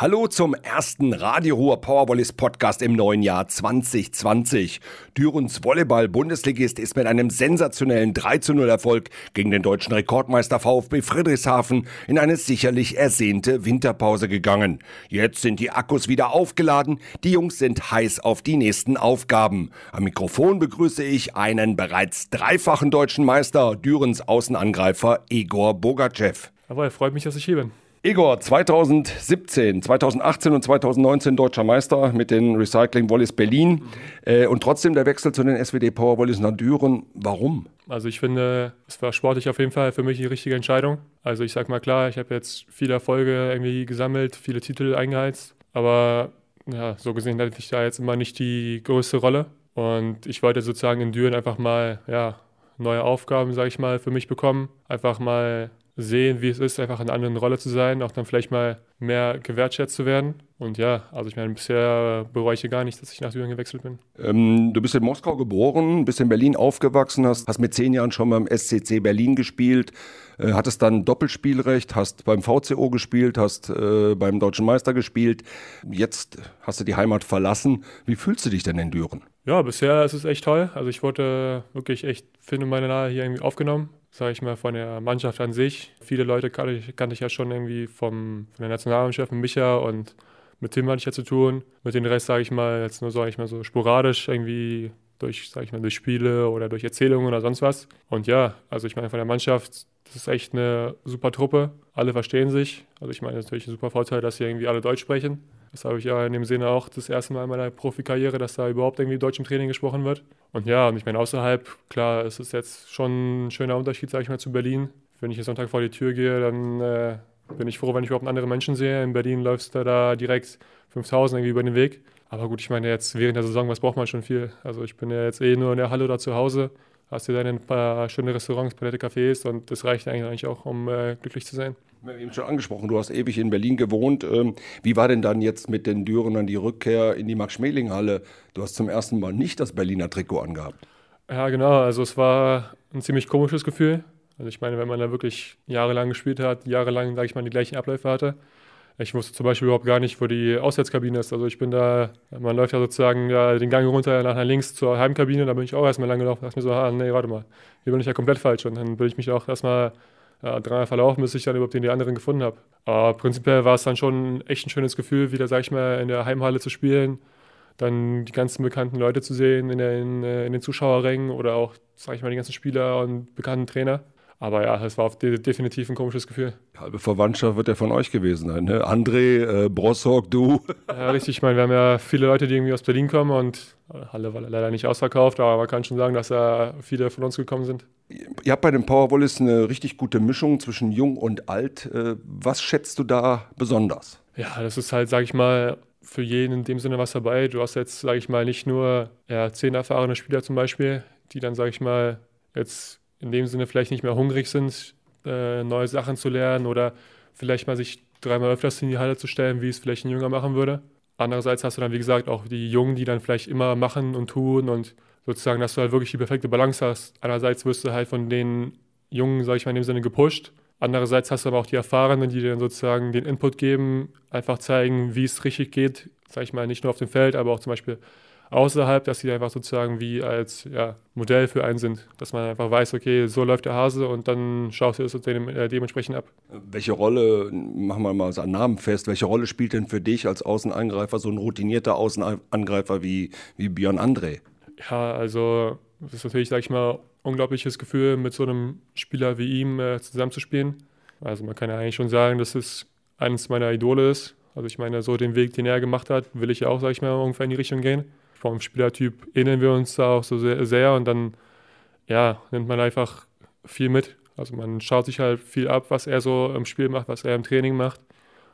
Hallo zum ersten Radio Ruhr Powervolleys Podcast im neuen Jahr 2020. Dürens Volleyball-Bundesligist ist mit einem sensationellen 3 zu 0 Erfolg gegen den deutschen Rekordmeister VfB Friedrichshafen in eine sicherlich ersehnte Winterpause gegangen. Jetzt sind die Akkus wieder aufgeladen, die Jungs sind heiß auf die nächsten Aufgaben. Am Mikrofon begrüße ich einen bereits dreifachen deutschen Meister, Dürens Außenangreifer Igor Bogachev. Jawohl, freut mich, dass ich hier bin. Igor, 2017, 2018 und 2019 deutscher Meister mit den Recycling Volleys Berlin mhm. äh, und trotzdem der Wechsel zu den SWD Power nach Düren. Warum? Also ich finde, es war sportlich auf jeden Fall für mich die richtige Entscheidung. Also ich sag mal klar, ich habe jetzt viele Erfolge irgendwie gesammelt, viele Titel eingeheizt, aber ja, so gesehen hatte ich da jetzt immer nicht die größte Rolle und ich wollte sozusagen in Düren einfach mal ja, neue Aufgaben, sage ich mal, für mich bekommen, einfach mal sehen, wie es ist, einfach in einer anderen Rolle zu sein, auch dann vielleicht mal mehr gewertschätzt zu werden. Und ja, also ich meine, bisher bereue ich gar nicht, dass ich nach Syrien gewechselt bin. Ähm, du bist in Moskau geboren, bist in Berlin aufgewachsen, hast, hast mit zehn Jahren schon beim SCC Berlin gespielt, äh, hattest dann Doppelspielrecht, hast beim VCO gespielt, hast äh, beim Deutschen Meister gespielt. Jetzt hast du die Heimat verlassen. Wie fühlst du dich denn in Düren? Ja, bisher ist es echt toll. Also ich wurde wirklich echt, finde meine Nahe hier irgendwie aufgenommen sage ich mal, von der Mannschaft an sich. Viele Leute kannte ich, kannte ich ja schon irgendwie vom, von der Nationalmannschaft mit Micha und mit Tim hatte ich ja zu tun. Mit dem Rest, sage ich mal, jetzt nur, sage ich mal, so sporadisch irgendwie durch, sage ich mal, durch Spiele oder durch Erzählungen oder sonst was. Und ja, also ich meine, von der Mannschaft, das ist echt eine super Truppe. Alle verstehen sich. Also ich meine, das ist natürlich ein super Vorteil, dass hier irgendwie alle Deutsch sprechen. Das habe ich ja in dem Sinne auch das erste Mal in meiner Profikarriere, dass da überhaupt irgendwie Deutsch im Training gesprochen wird. Und ja, und ich meine, außerhalb, klar, es ist jetzt schon ein schöner Unterschied, sage ich mal, zu Berlin. Wenn ich jetzt Sonntag vor die Tür gehe, dann äh, bin ich froh, wenn ich überhaupt andere Menschen sehe. In Berlin läufst du da direkt 5000 irgendwie über den Weg. Aber gut, ich meine, jetzt während der Saison, was braucht man schon viel? Also ich bin ja jetzt eh nur in der Halle oder zu Hause hast du dann ein paar schöne Restaurants, palette Cafés und das reicht eigentlich auch, um äh, glücklich zu sein. Wir haben eben schon angesprochen, du hast ewig in Berlin gewohnt. Ähm, wie war denn dann jetzt mit den Dürenern die Rückkehr in die Max-Schmeling-Halle? Du hast zum ersten Mal nicht das Berliner Trikot angehabt. Ja, genau. Also es war ein ziemlich komisches Gefühl. Also ich meine, wenn man da wirklich jahrelang gespielt hat, jahrelang, sage ich mal, die gleichen Abläufe hatte. Ich wusste zum Beispiel überhaupt gar nicht, wo die Auswärtskabine ist. Also ich bin da, man läuft ja sozusagen ja, den Gang runter nach links zur Heimkabine, da bin ich auch erstmal lang gelaufen, dachte mir so, ah, nee, warte mal, hier bin ich ja komplett falsch. Und dann bin ich mich auch erstmal ja, dreimal verlaufen, bis ich dann überhaupt den die anderen gefunden habe. Aber prinzipiell war es dann schon echt ein schönes Gefühl, wieder, sag ich mal, in der Heimhalle zu spielen, dann die ganzen bekannten Leute zu sehen in, den, äh, in den Zuschauerrängen oder auch, sag ich mal, die ganzen Spieler und bekannten Trainer. Aber ja, es war definitiv ein komisches Gefühl. Halbe Verwandtschaft wird ja von euch gewesen sein, ne? André, äh, Brossock, du. Ja, richtig. Ich meine, wir haben ja viele Leute, die irgendwie aus Berlin kommen und äh, Halle war leider nicht ausverkauft, aber man kann schon sagen, dass da viele von uns gekommen sind. Ihr habt bei den Powerwallis eine richtig gute Mischung zwischen jung und alt. Äh, was schätzt du da besonders? Ja, das ist halt, sag ich mal, für jeden in dem Sinne was dabei. Du hast jetzt, sag ich mal, nicht nur ja, zehn erfahrene Spieler zum Beispiel, die dann, sag ich mal, jetzt in dem Sinne vielleicht nicht mehr hungrig sind, äh, neue Sachen zu lernen oder vielleicht mal sich dreimal öfters in die Halle zu stellen, wie es vielleicht ein Jünger machen würde. Andererseits hast du dann, wie gesagt, auch die Jungen, die dann vielleicht immer machen und tun und sozusagen, dass du halt wirklich die perfekte Balance hast. Einerseits wirst du halt von den Jungen, sage ich mal, in dem Sinne gepusht. Andererseits hast du aber auch die Erfahrenen, die dir dann sozusagen den Input geben, einfach zeigen, wie es richtig geht, sage ich mal, nicht nur auf dem Feld, aber auch zum Beispiel außerhalb, dass sie einfach sozusagen wie als ja, Modell für einen sind. Dass man einfach weiß, okay, so läuft der Hase und dann schaust du es dem, äh, dementsprechend ab. Welche Rolle, machen wir mal so einen Namen fest, welche Rolle spielt denn für dich als Außenangreifer so ein routinierter Außenangreifer wie, wie Björn André? Ja, also das ist natürlich, sag ich mal, unglaubliches Gefühl, mit so einem Spieler wie ihm äh, zusammenzuspielen. Also man kann ja eigentlich schon sagen, dass es eines meiner Idole ist. Also ich meine, so den Weg, den er gemacht hat, will ich ja auch, sag ich mal, ungefähr in die Richtung gehen vom Spielertyp ähneln wir uns da auch so sehr, sehr und dann ja, nimmt man einfach viel mit. Also man schaut sich halt viel ab, was er so im Spiel macht, was er im Training macht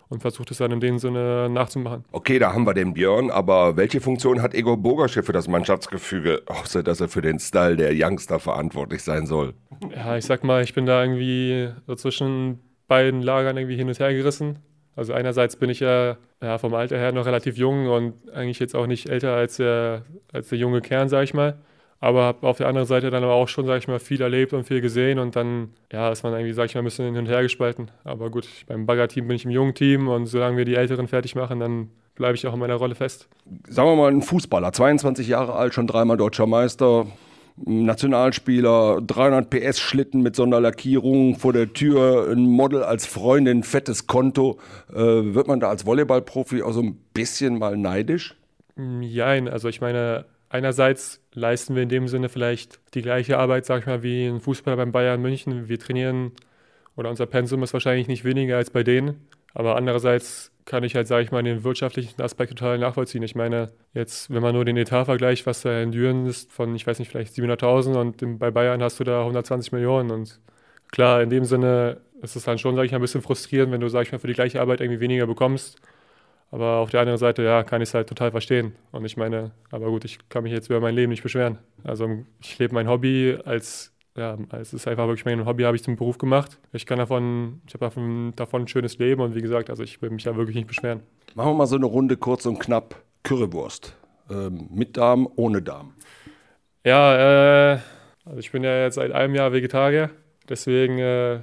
und versucht es dann in dem Sinne nachzumachen. Okay, da haben wir den Björn, aber welche Funktion hat Ego Bogasche für das Mannschaftsgefüge, außer dass er für den Style der Youngster verantwortlich sein soll? Ja, ich sag mal, ich bin da irgendwie so zwischen beiden Lagern irgendwie hin und her gerissen. Also einerseits bin ich ja, ja, vom Alter her noch relativ jung und eigentlich jetzt auch nicht älter als der, als der junge Kern, sag ich mal. aber habe auf der anderen Seite dann aber auch schon, sage ich mal, viel erlebt und viel gesehen und dann, ja, ist man irgendwie, sage ich mal, ein bisschen hin und her gespalten. Aber gut, beim Bagger-Team bin ich im jungen Team und solange wir die Älteren fertig machen, dann bleibe ich auch in meiner Rolle fest. Sagen wir mal, ein Fußballer, 22 Jahre alt, schon dreimal deutscher Meister, Nationalspieler, 300 PS Schlitten mit Sonderlackierung, vor der Tür ein Model als Freundin, fettes Konto. Äh, wird man da als Volleyballprofi auch so ein bisschen mal neidisch? Nein, also ich meine, einerseits leisten wir in dem Sinne vielleicht die gleiche Arbeit, sag ich mal, wie ein Fußballer beim Bayern München. Wir trainieren oder unser Pensum ist wahrscheinlich nicht weniger als bei denen. Aber andererseits kann ich halt, sage ich mal, den wirtschaftlichen Aspekt total nachvollziehen. Ich meine, jetzt, wenn man nur den Etat vergleicht, was da in Düren ist, von, ich weiß nicht, vielleicht 700.000 und bei Bayern hast du da 120 Millionen. Und klar, in dem Sinne ist es dann schon, sage ich mal, ein bisschen frustrierend, wenn du, sage ich mal, für die gleiche Arbeit irgendwie weniger bekommst. Aber auf der anderen Seite, ja, kann ich es halt total verstehen. Und ich meine, aber gut, ich kann mich jetzt über mein Leben nicht beschweren. Also ich lebe mein Hobby als ja, es ist einfach wirklich mein Hobby, habe ich zum Beruf gemacht. Ich kann davon, ich habe davon, davon ein schönes Leben und wie gesagt, also ich will mich da wirklich nicht beschweren. Machen wir mal so eine Runde kurz und knapp. Currywurst. Ähm, mit Darm, ohne Darm. Ja, äh, also ich bin ja jetzt seit einem Jahr Vegetarier, deswegen äh,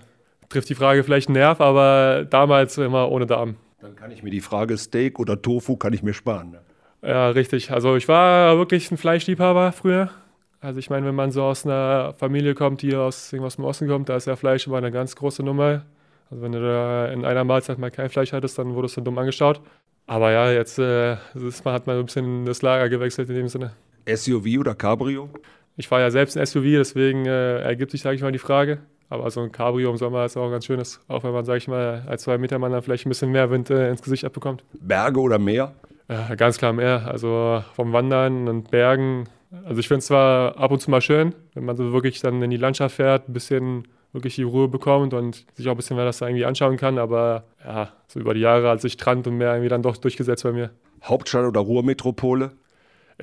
trifft die Frage vielleicht einen Nerv, aber damals immer ohne Darm. Dann kann ich mir die Frage Steak oder Tofu kann ich mir sparen. Ne? Ja, richtig. Also ich war wirklich ein Fleischliebhaber früher. Also ich meine, wenn man so aus einer Familie kommt, die aus irgendwas im Osten kommt, da ist ja Fleisch immer eine ganz große Nummer. Also wenn du da in einer Mahlzeit mal kein Fleisch hattest, dann wurdest du dumm angeschaut. Aber ja, jetzt äh, ist, man hat man ein bisschen das Lager gewechselt in dem Sinne. SUV oder Cabrio? Ich fahre ja selbst ein SUV, deswegen äh, ergibt sich, sage ich mal, die Frage. Aber so ein Cabrio im Sommer ist auch ganz schönes. Auch wenn man, sage ich mal, als zwei Meter Mann dann vielleicht ein bisschen mehr Wind äh, ins Gesicht abbekommt. Berge oder Meer? Ja, ganz klar Meer. Also vom Wandern und Bergen also ich finde es zwar ab und zu mal schön, wenn man so wirklich dann in die Landschaft fährt, ein bisschen wirklich die Ruhe bekommt und sich auch ein bisschen mehr das da irgendwie anschauen kann, aber ja, so über die Jahre hat sich Strand und Meer irgendwie dann doch durchgesetzt bei mir. Hauptstadt oder Ruhrmetropole?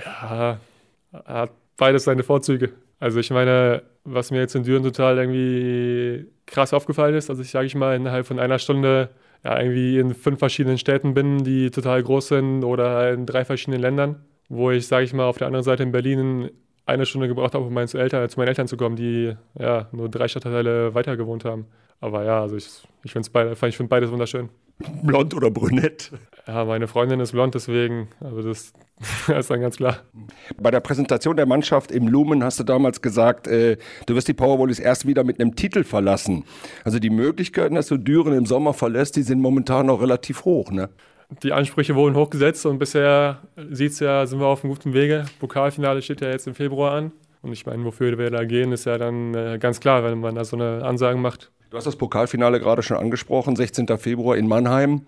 Ja, hat beides seine Vorzüge. Also ich meine, was mir jetzt in Düren total irgendwie krass aufgefallen ist, also ich sage ich mal innerhalb von einer Stunde ja, irgendwie in fünf verschiedenen Städten bin, die total groß sind oder in drei verschiedenen Ländern wo ich, sage ich mal, auf der anderen Seite in Berlin eine Stunde gebraucht habe, um meine Eltern, zu meinen Eltern zu kommen, die ja nur drei Stadtteile weiter gewohnt haben. Aber ja, also ich, ich finde beide, find beides wunderschön. Blond oder brünett? Ja, meine Freundin ist blond, deswegen, also das, das ist dann ganz klar. Bei der Präsentation der Mannschaft im Lumen hast du damals gesagt, äh, du wirst die Powerballs erst wieder mit einem Titel verlassen. Also die Möglichkeiten, dass du Düren im Sommer verlässt, die sind momentan noch relativ hoch, ne? Die Ansprüche wurden hochgesetzt und bisher sieht es ja, sind wir auf einem guten Wege. Pokalfinale steht ja jetzt im Februar an. Und ich meine, wofür wir da gehen, ist ja dann äh, ganz klar, wenn man da so eine Ansage macht. Du hast das Pokalfinale gerade schon angesprochen, 16. Februar in Mannheim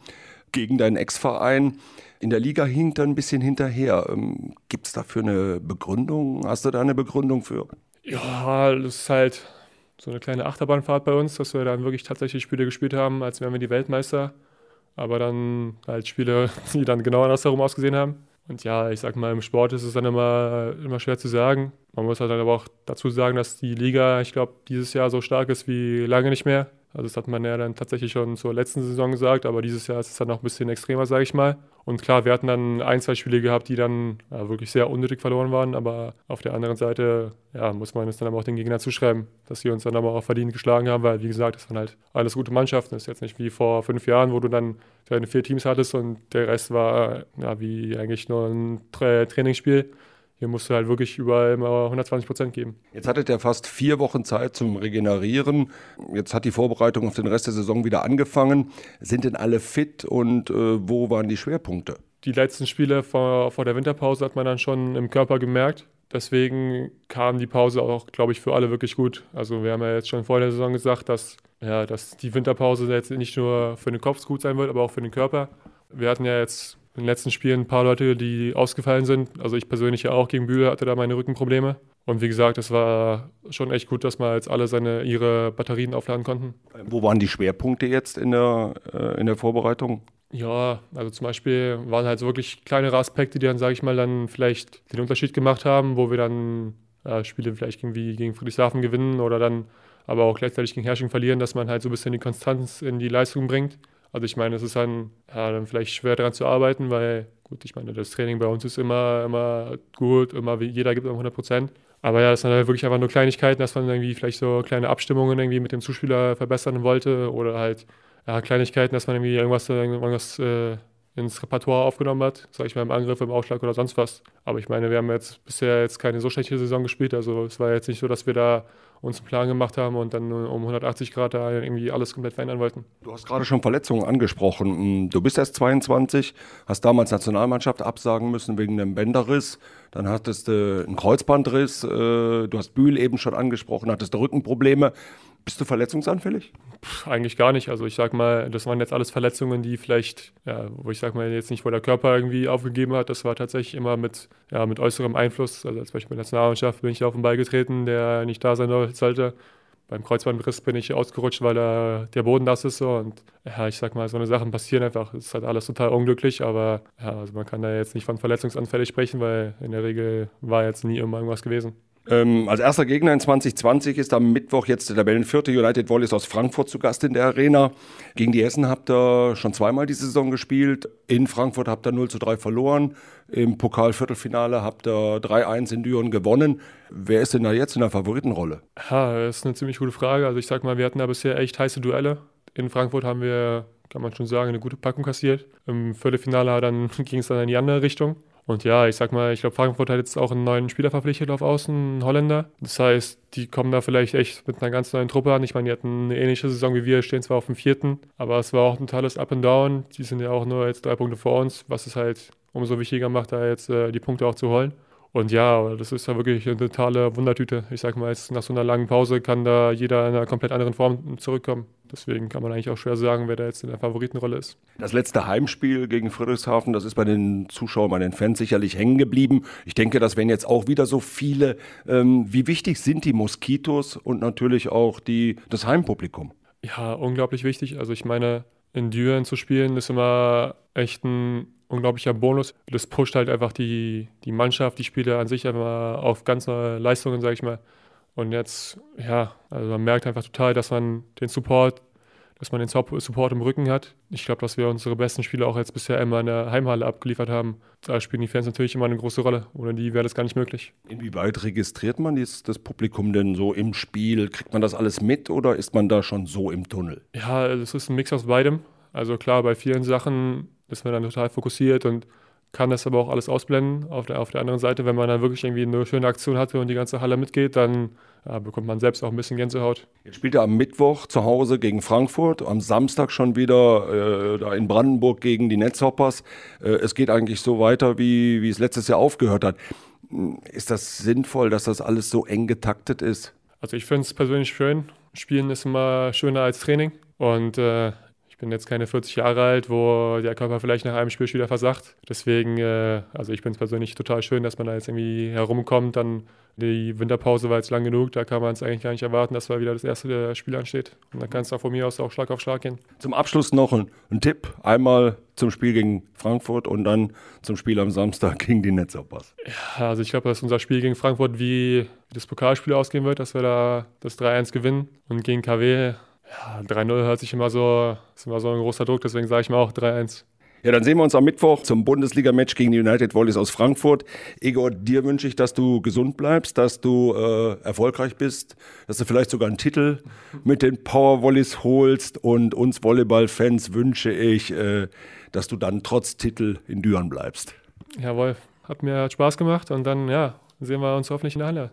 gegen deinen Ex-Verein. In der Liga hinkt er ein bisschen hinterher. Ähm, Gibt es dafür eine Begründung? Hast du da eine Begründung für? Ja, das ist halt so eine kleine Achterbahnfahrt bei uns, dass wir dann wirklich tatsächlich Spiele gespielt haben, als wären wir die Weltmeister aber dann halt Spiele, die dann genau andersherum ausgesehen haben. Und ja, ich sag mal, im Sport ist es dann immer, immer schwer zu sagen. Man muss halt dann aber auch dazu sagen, dass die Liga, ich glaube, dieses Jahr so stark ist wie lange nicht mehr. Also das hat man ja dann tatsächlich schon zur letzten Saison gesagt, aber dieses Jahr ist es dann noch ein bisschen extremer, sage ich mal. Und klar, wir hatten dann ein, zwei Spiele gehabt, die dann ja, wirklich sehr unnötig verloren waren, aber auf der anderen Seite ja, muss man es dann aber auch den Gegner zuschreiben, dass sie uns dann aber auch verdient geschlagen haben, weil wie gesagt, das waren halt alles gute Mannschaften. Das ist jetzt nicht wie vor fünf Jahren, wo du dann deine vier Teams hattest und der Rest war ja, wie eigentlich nur ein Trainingsspiel hier musst du halt wirklich überall immer 120 Prozent geben. Jetzt hattet ihr fast vier Wochen Zeit zum Regenerieren. Jetzt hat die Vorbereitung auf den Rest der Saison wieder angefangen. Sind denn alle fit und äh, wo waren die Schwerpunkte? Die letzten Spiele vor, vor der Winterpause hat man dann schon im Körper gemerkt. Deswegen kam die Pause auch, glaube ich, für alle wirklich gut. Also wir haben ja jetzt schon vor der Saison gesagt, dass, ja, dass die Winterpause jetzt nicht nur für den Kopf gut sein wird, aber auch für den Körper. Wir hatten ja jetzt in den letzten Spielen ein paar Leute, die ausgefallen sind. Also ich persönlich ja auch gegen Bühle hatte da meine Rückenprobleme. Und wie gesagt, es war schon echt gut, dass mal jetzt alle seine, ihre Batterien aufladen konnten. Wo waren die Schwerpunkte jetzt in der, äh, in der Vorbereitung? Ja, also zum Beispiel waren halt so wirklich kleinere Aspekte, die dann, sage ich mal, dann vielleicht den Unterschied gemacht haben, wo wir dann äh, Spiele vielleicht irgendwie gegen Friedrichshafen gewinnen oder dann aber auch gleichzeitig gegen Herrsching verlieren, dass man halt so ein bisschen die Konstanz in die Leistung bringt. Also ich meine, es ist dann, ja, dann vielleicht schwer daran zu arbeiten, weil gut, ich meine, das Training bei uns ist immer, immer gut, immer jeder gibt immer 100 Prozent. Aber ja, das sind halt wirklich einfach nur Kleinigkeiten, dass man irgendwie vielleicht so kleine Abstimmungen irgendwie mit dem Zuspieler verbessern wollte oder halt ja, Kleinigkeiten, dass man irgendwie irgendwas, irgendwas äh, ins Repertoire aufgenommen hat, sage ich mal im Angriff, im Aufschlag oder sonst was. Aber ich meine, wir haben jetzt bisher jetzt keine so schlechte Saison gespielt. Also es war jetzt nicht so, dass wir da uns einen Plan gemacht haben und dann um 180 Grad da irgendwie alles komplett verändern wollten. Du hast gerade schon Verletzungen angesprochen. Hm, du bist erst 22, hast damals Nationalmannschaft absagen müssen wegen einem Bänderriss. Dann hattest du einen Kreuzbandriss. Äh, du hast Bühl eben schon angesprochen, hattest Rückenprobleme. Bist du verletzungsanfällig? Puh, eigentlich gar nicht. Also ich sag mal, das waren jetzt alles Verletzungen, die vielleicht, ja, wo ich sag mal jetzt nicht, wo der Körper irgendwie aufgegeben hat. Das war tatsächlich immer mit, ja, mit äußerem Einfluss. Also als Beispiel in der Nationalmannschaft bin ich auf den Ball getreten, der nicht da sein sollte. Beim Kreuzbandriss bin ich ausgerutscht, weil der, der Boden nass ist. So. Und ja, ich sag mal, so eine Sachen passieren einfach. Es ist halt alles total unglücklich, aber ja, also man kann da jetzt nicht von verletzungsanfällig sprechen, weil in der Regel war jetzt nie immer irgendwas gewesen. Ähm, als erster Gegner in 2020 ist am Mittwoch jetzt der Tabellenvierte United Volleys aus Frankfurt zu Gast in der Arena. Gegen die Hessen habt ihr schon zweimal die Saison gespielt. In Frankfurt habt ihr 0 zu 3 verloren. Im Pokal-Viertelfinale habt ihr 3-1 in Düren gewonnen. Wer ist denn da jetzt in der Favoritenrolle? Ja, das ist eine ziemlich gute Frage. Also ich sag mal, wir hatten da bisher echt heiße Duelle. In Frankfurt haben wir, kann man schon sagen, eine gute Packung kassiert. Im Viertelfinale dann ging es dann in die andere Richtung. Und ja, ich sag mal, ich glaube, Frankfurt hat jetzt auch einen neuen Spieler verpflichtet auf Außen, einen Holländer. Das heißt, die kommen da vielleicht echt mit einer ganz neuen Truppe an. Ich meine, die hatten eine ähnliche Saison wie wir, stehen zwar auf dem vierten, aber es war auch ein totales Up and Down. Die sind ja auch nur jetzt drei Punkte vor uns, was es halt umso wichtiger macht, da jetzt äh, die Punkte auch zu holen. Und ja, das ist ja wirklich eine totale Wundertüte. Ich sag mal, jetzt nach so einer langen Pause kann da jeder in einer komplett anderen Form zurückkommen. Deswegen kann man eigentlich auch schwer sagen, wer da jetzt in der Favoritenrolle ist. Das letzte Heimspiel gegen Friedrichshafen, das ist bei den Zuschauern, bei den Fans sicherlich hängen geblieben. Ich denke, das werden jetzt auch wieder so viele. Ähm, wie wichtig sind die Moskitos und natürlich auch die, das Heimpublikum? Ja, unglaublich wichtig. Also ich meine, in Düren zu spielen ist immer echt ein unglaublicher Bonus. Das pusht halt einfach die, die Mannschaft, die Spieler an sich einfach auf ganz neue Leistungen, sage ich mal. Und jetzt, ja, also man merkt einfach total, dass man den Support, dass man den Support im Rücken hat. Ich glaube, dass wir unsere besten Spieler auch jetzt bisher immer in der Heimhalle abgeliefert haben. Da spielen die Fans natürlich immer eine große Rolle. Ohne die wäre das gar nicht möglich. Inwieweit registriert man das, das Publikum denn so im Spiel? Kriegt man das alles mit oder ist man da schon so im Tunnel? Ja, es ist ein Mix aus beidem. Also klar, bei vielen Sachen ist man dann total fokussiert und kann das aber auch alles ausblenden. Auf der, auf der anderen Seite, wenn man dann wirklich irgendwie eine schöne Aktion hatte und die ganze Halle mitgeht, dann ja, bekommt man selbst auch ein bisschen Gänsehaut. Jetzt spielt er am Mittwoch zu Hause gegen Frankfurt, am Samstag schon wieder äh, da in Brandenburg gegen die Netzhoppers. Äh, es geht eigentlich so weiter, wie, wie es letztes Jahr aufgehört hat. Ist das sinnvoll, dass das alles so eng getaktet ist? Also ich finde es persönlich schön. Spielen ist immer schöner als Training. Und äh, bin jetzt keine 40 Jahre alt, wo der Körper vielleicht nach einem Spiel wieder versagt. Deswegen, äh, also ich finde es persönlich total schön, dass man da jetzt irgendwie herumkommt. Dann die Winterpause war jetzt lang genug, da kann man es eigentlich gar nicht erwarten, dass da wieder das erste Spiel ansteht. Und dann kann es auch von mir aus auch Schlag auf Schlag gehen. Zum Abschluss noch ein, ein Tipp. Einmal zum Spiel gegen Frankfurt und dann zum Spiel am Samstag gegen die Netzhoppers. Ja, also ich glaube, dass unser Spiel gegen Frankfurt wie das Pokalspiel ausgehen wird, dass wir da das 3-1 gewinnen. Und gegen KW ja, 3-0 hört sich immer so, ist immer so ein großer Druck, deswegen sage ich mal auch 3-1. Ja, dann sehen wir uns am Mittwoch zum Bundesliga-Match gegen die United Volleys aus Frankfurt. Igor, dir wünsche ich, dass du gesund bleibst, dass du äh, erfolgreich bist, dass du vielleicht sogar einen Titel mit den Power Volleys holst und uns Volleyball-Fans wünsche ich, äh, dass du dann trotz Titel in Düren bleibst. Jawohl, hat mir Spaß gemacht und dann, ja, sehen wir uns hoffentlich in der Halle.